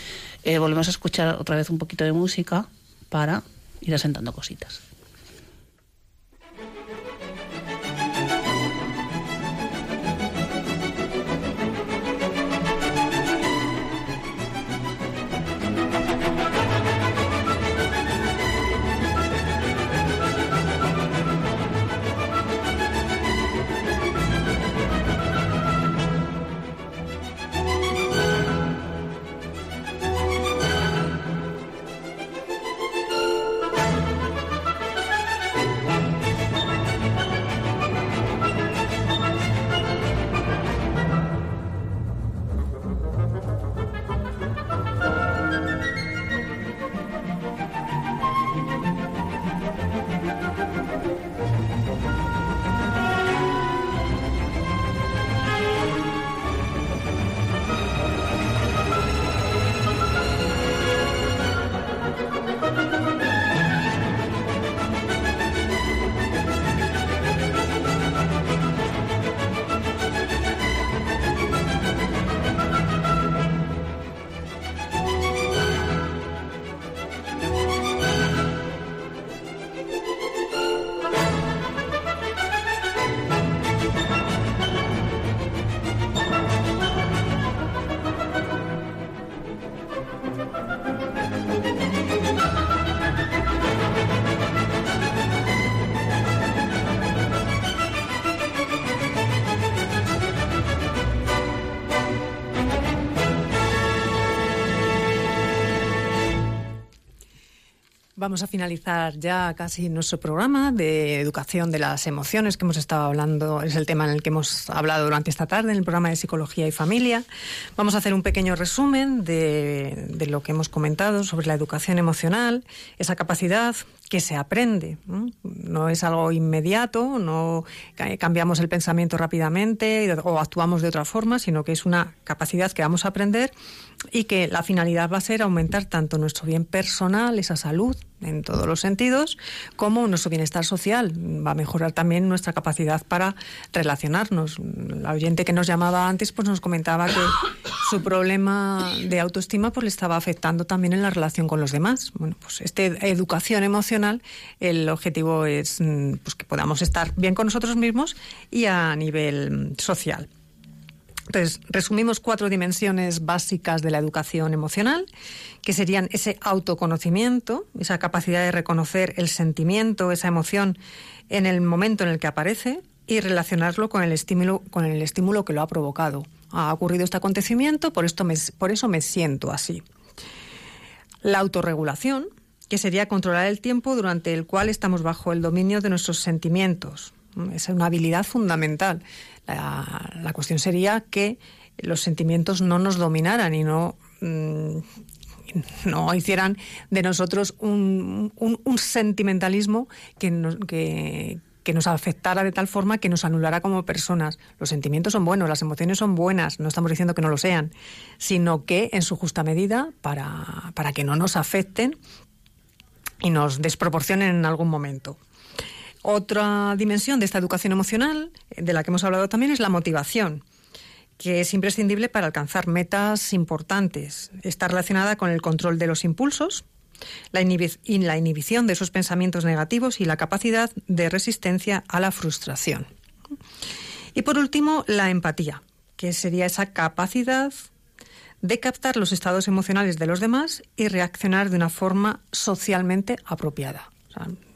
eh, volvemos a escuchar otra vez un poquito de música para ir asentando cositas. Vamos a finalizar ya casi nuestro programa de educación de las emociones que hemos estado hablando, es el tema en el que hemos hablado durante esta tarde en el programa de psicología y familia. Vamos a hacer un pequeño resumen de, de lo que hemos comentado sobre la educación emocional, esa capacidad que se aprende. ¿no? es algo inmediato, no cambiamos el pensamiento rápidamente o actuamos de otra forma, sino que es una capacidad que vamos a aprender y que la finalidad va a ser aumentar tanto nuestro bien personal, esa salud en todos los sentidos, como nuestro bienestar social. Va a mejorar también nuestra capacidad para relacionarnos. La oyente que nos llamaba antes pues nos comentaba que su problema de autoestima pues le estaba afectando también en la relación con los demás. Bueno, pues esta educación emocional, el objetivo es mm, pues que podamos estar bien con nosotros mismos y a nivel social. Entonces, resumimos cuatro dimensiones básicas de la educación emocional, que serían ese autoconocimiento, esa capacidad de reconocer el sentimiento, esa emoción en el momento en el que aparece y relacionarlo con el estímulo, con el estímulo que lo ha provocado. Ha ocurrido este acontecimiento, por, esto por eso me siento así. La autorregulación, que sería controlar el tiempo durante el cual estamos bajo el dominio de nuestros sentimientos. Es una habilidad fundamental. La, cuestión sería que los sentimientos no nos dominaran y no, mm, no hicieran de nosotros un, sentimentalismo que nos, que, nos afectara de tal forma que nos anulara como personas. Los sentimientos son buenos, las emociones son buenas, no estamos diciendo que no lo sean, sino que en su justa medida, para, para que no nos afecten y nos desproporcionen en algún momento. Otra dimensión de esta educación emocional, de la que hemos hablado también, es la motivación, que es imprescindible para alcanzar metas importantes. Está relacionada con el control de los impulsos, la, la inhibición de esos pensamientos negativos y la capacidad de resistencia a la frustración. Y por último, la empatía, que sería esa capacidad de captar los estados emocionales de los demás y reaccionar de una forma socialmente apropiada.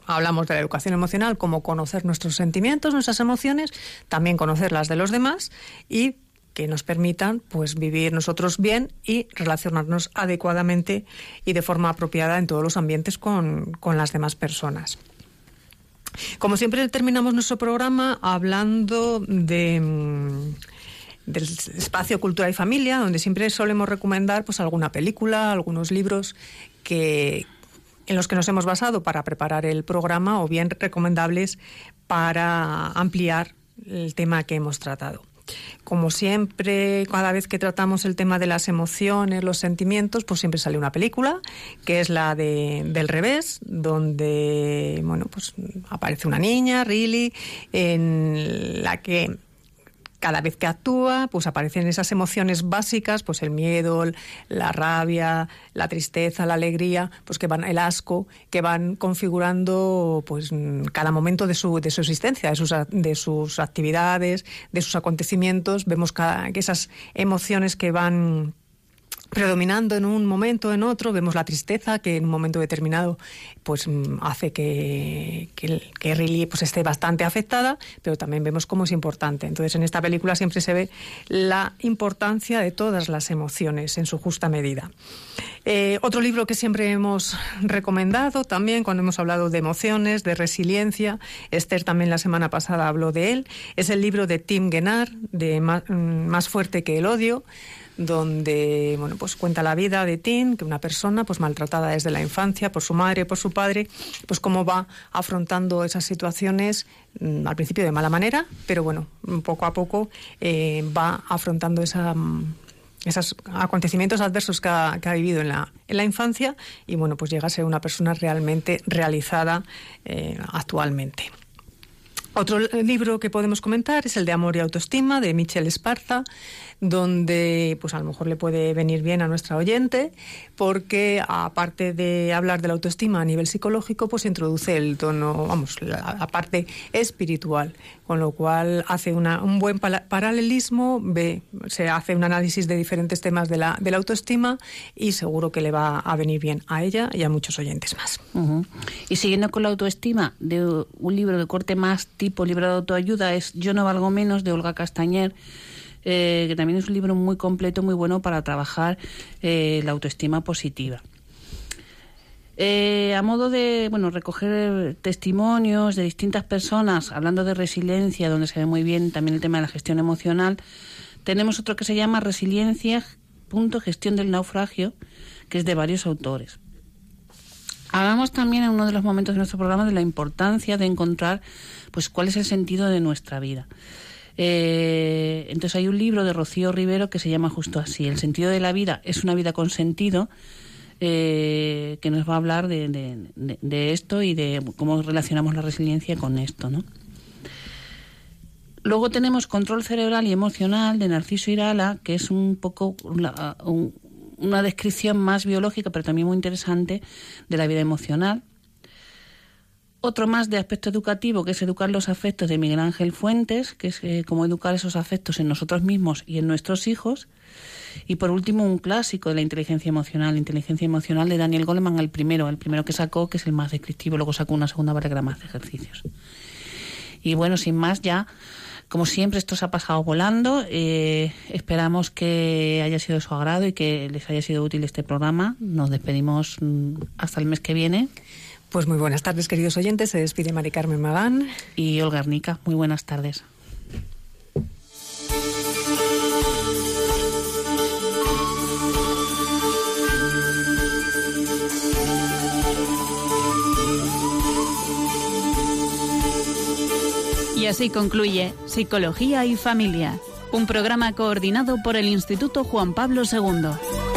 Hablamos de la educación emocional como conocer nuestros sentimientos, nuestras emociones, también conocer las de los demás y que nos permitan pues vivir nosotros bien y relacionarnos adecuadamente y de forma apropiada en todos los ambientes con, con las demás personas. Como siempre terminamos nuestro programa hablando de mm, del espacio Cultura y Familia, donde siempre solemos recomendar pues alguna película, algunos libros que, en los que nos hemos basado para preparar el programa o bien recomendables para ampliar el tema que hemos tratado. Como siempre, cada vez que tratamos el tema de las emociones, los sentimientos, pues siempre sale una película, que es la de, del revés, donde bueno, pues aparece una niña, Riley, en la que cada vez que actúa, pues aparecen esas emociones básicas, pues el miedo, la rabia, la tristeza, la alegría, pues que van el asco, que van configurando pues cada momento de su, de su existencia, de sus, de sus actividades, de sus acontecimientos. Vemos que esas emociones que van predominando en un momento en otro vemos la tristeza que en un momento determinado pues mm, hace que, que, que Riley pues esté bastante afectada pero también vemos cómo es importante. Entonces en esta película siempre se ve la importancia de todas las emociones en su justa medida. Eh, otro libro que siempre hemos recomendado también cuando hemos hablado de emociones de resiliencia Esther también la semana pasada habló de él es el libro de Tim Gennard de mm, más fuerte que el odio donde bueno, pues cuenta la vida de Tim, que una persona pues maltratada desde la infancia por su madre, por su padre, pues cómo va afrontando esas situaciones mm, al principio de mala manera, pero bueno, poco a poco eh, va afrontando esa mm, esos acontecimientos adversos que ha, vivido en la, en la, infancia y bueno, pues llega a ser una persona realmente realizada eh, actualmente. Otro libro que podemos comentar es el de Amor y Autoestima de Michel Esparza, donde pues a lo mejor le puede venir bien a nuestra oyente, porque aparte de hablar de la autoestima a nivel psicológico, pues introduce el tono, vamos, la, parte espiritual, con lo cual hace un buen paralelismo, ve, se hace un análisis de diferentes temas de la, de la autoestima y seguro que le va a venir bien a ella y a muchos oyentes más. Y siguiendo con la autoestima, de un libro de corte más tipo libro de autoayuda es Yo no valgo menos de Olga Castañer eh, que también es un libro muy completo, muy bueno para trabajar eh, la autoestima positiva. Eh, a modo de bueno recoger testimonios de distintas personas hablando de resiliencia, donde se ve muy bien también el tema de la gestión emocional, tenemos otro que se llama Resiliencia, punto, gestión del naufragio, que es de varios autores. Hablamos también en uno de los momentos de nuestro programa de la importancia de encontrar pues cuál es el sentido de nuestra vida. Eh, entonces hay un libro de Rocío Rivero que se llama justo así, El sentido de la vida es una vida con sentido, eh, que nos va a hablar de, esto y de cómo relacionamos la resiliencia con esto, ¿no? Luego tenemos control cerebral y emocional de Narciso Irala, que es un poco una descripción más biológica, pero también muy interesante, de la vida emocional. Otro más de aspecto educativo, que es educar los afectos de Miguel Ángel Fuentes, que es eh, cómo educar esos afectos en nosotros mismos y en nuestros hijos. Y por último, un clásico de la inteligencia emocional, inteligencia emocional de Daniel Goleman, el primero, el primero que sacó, que es el más descriptivo, luego sacó una segunda para más de ejercicios. Y bueno, sin más, ya, como siempre, esto se ha pasado volando. Eh, esperamos que haya sido de su agrado y que les haya sido útil este programa. Nos despedimos mm, hasta el mes que viene. Pues muy buenas tardes, queridos oyentes. Se despide Mari Carmen Magán. Y Olga Arnica. Muy buenas tardes. Y así concluye Psicología y Familia, un programa coordinado por el Instituto Juan Pablo II.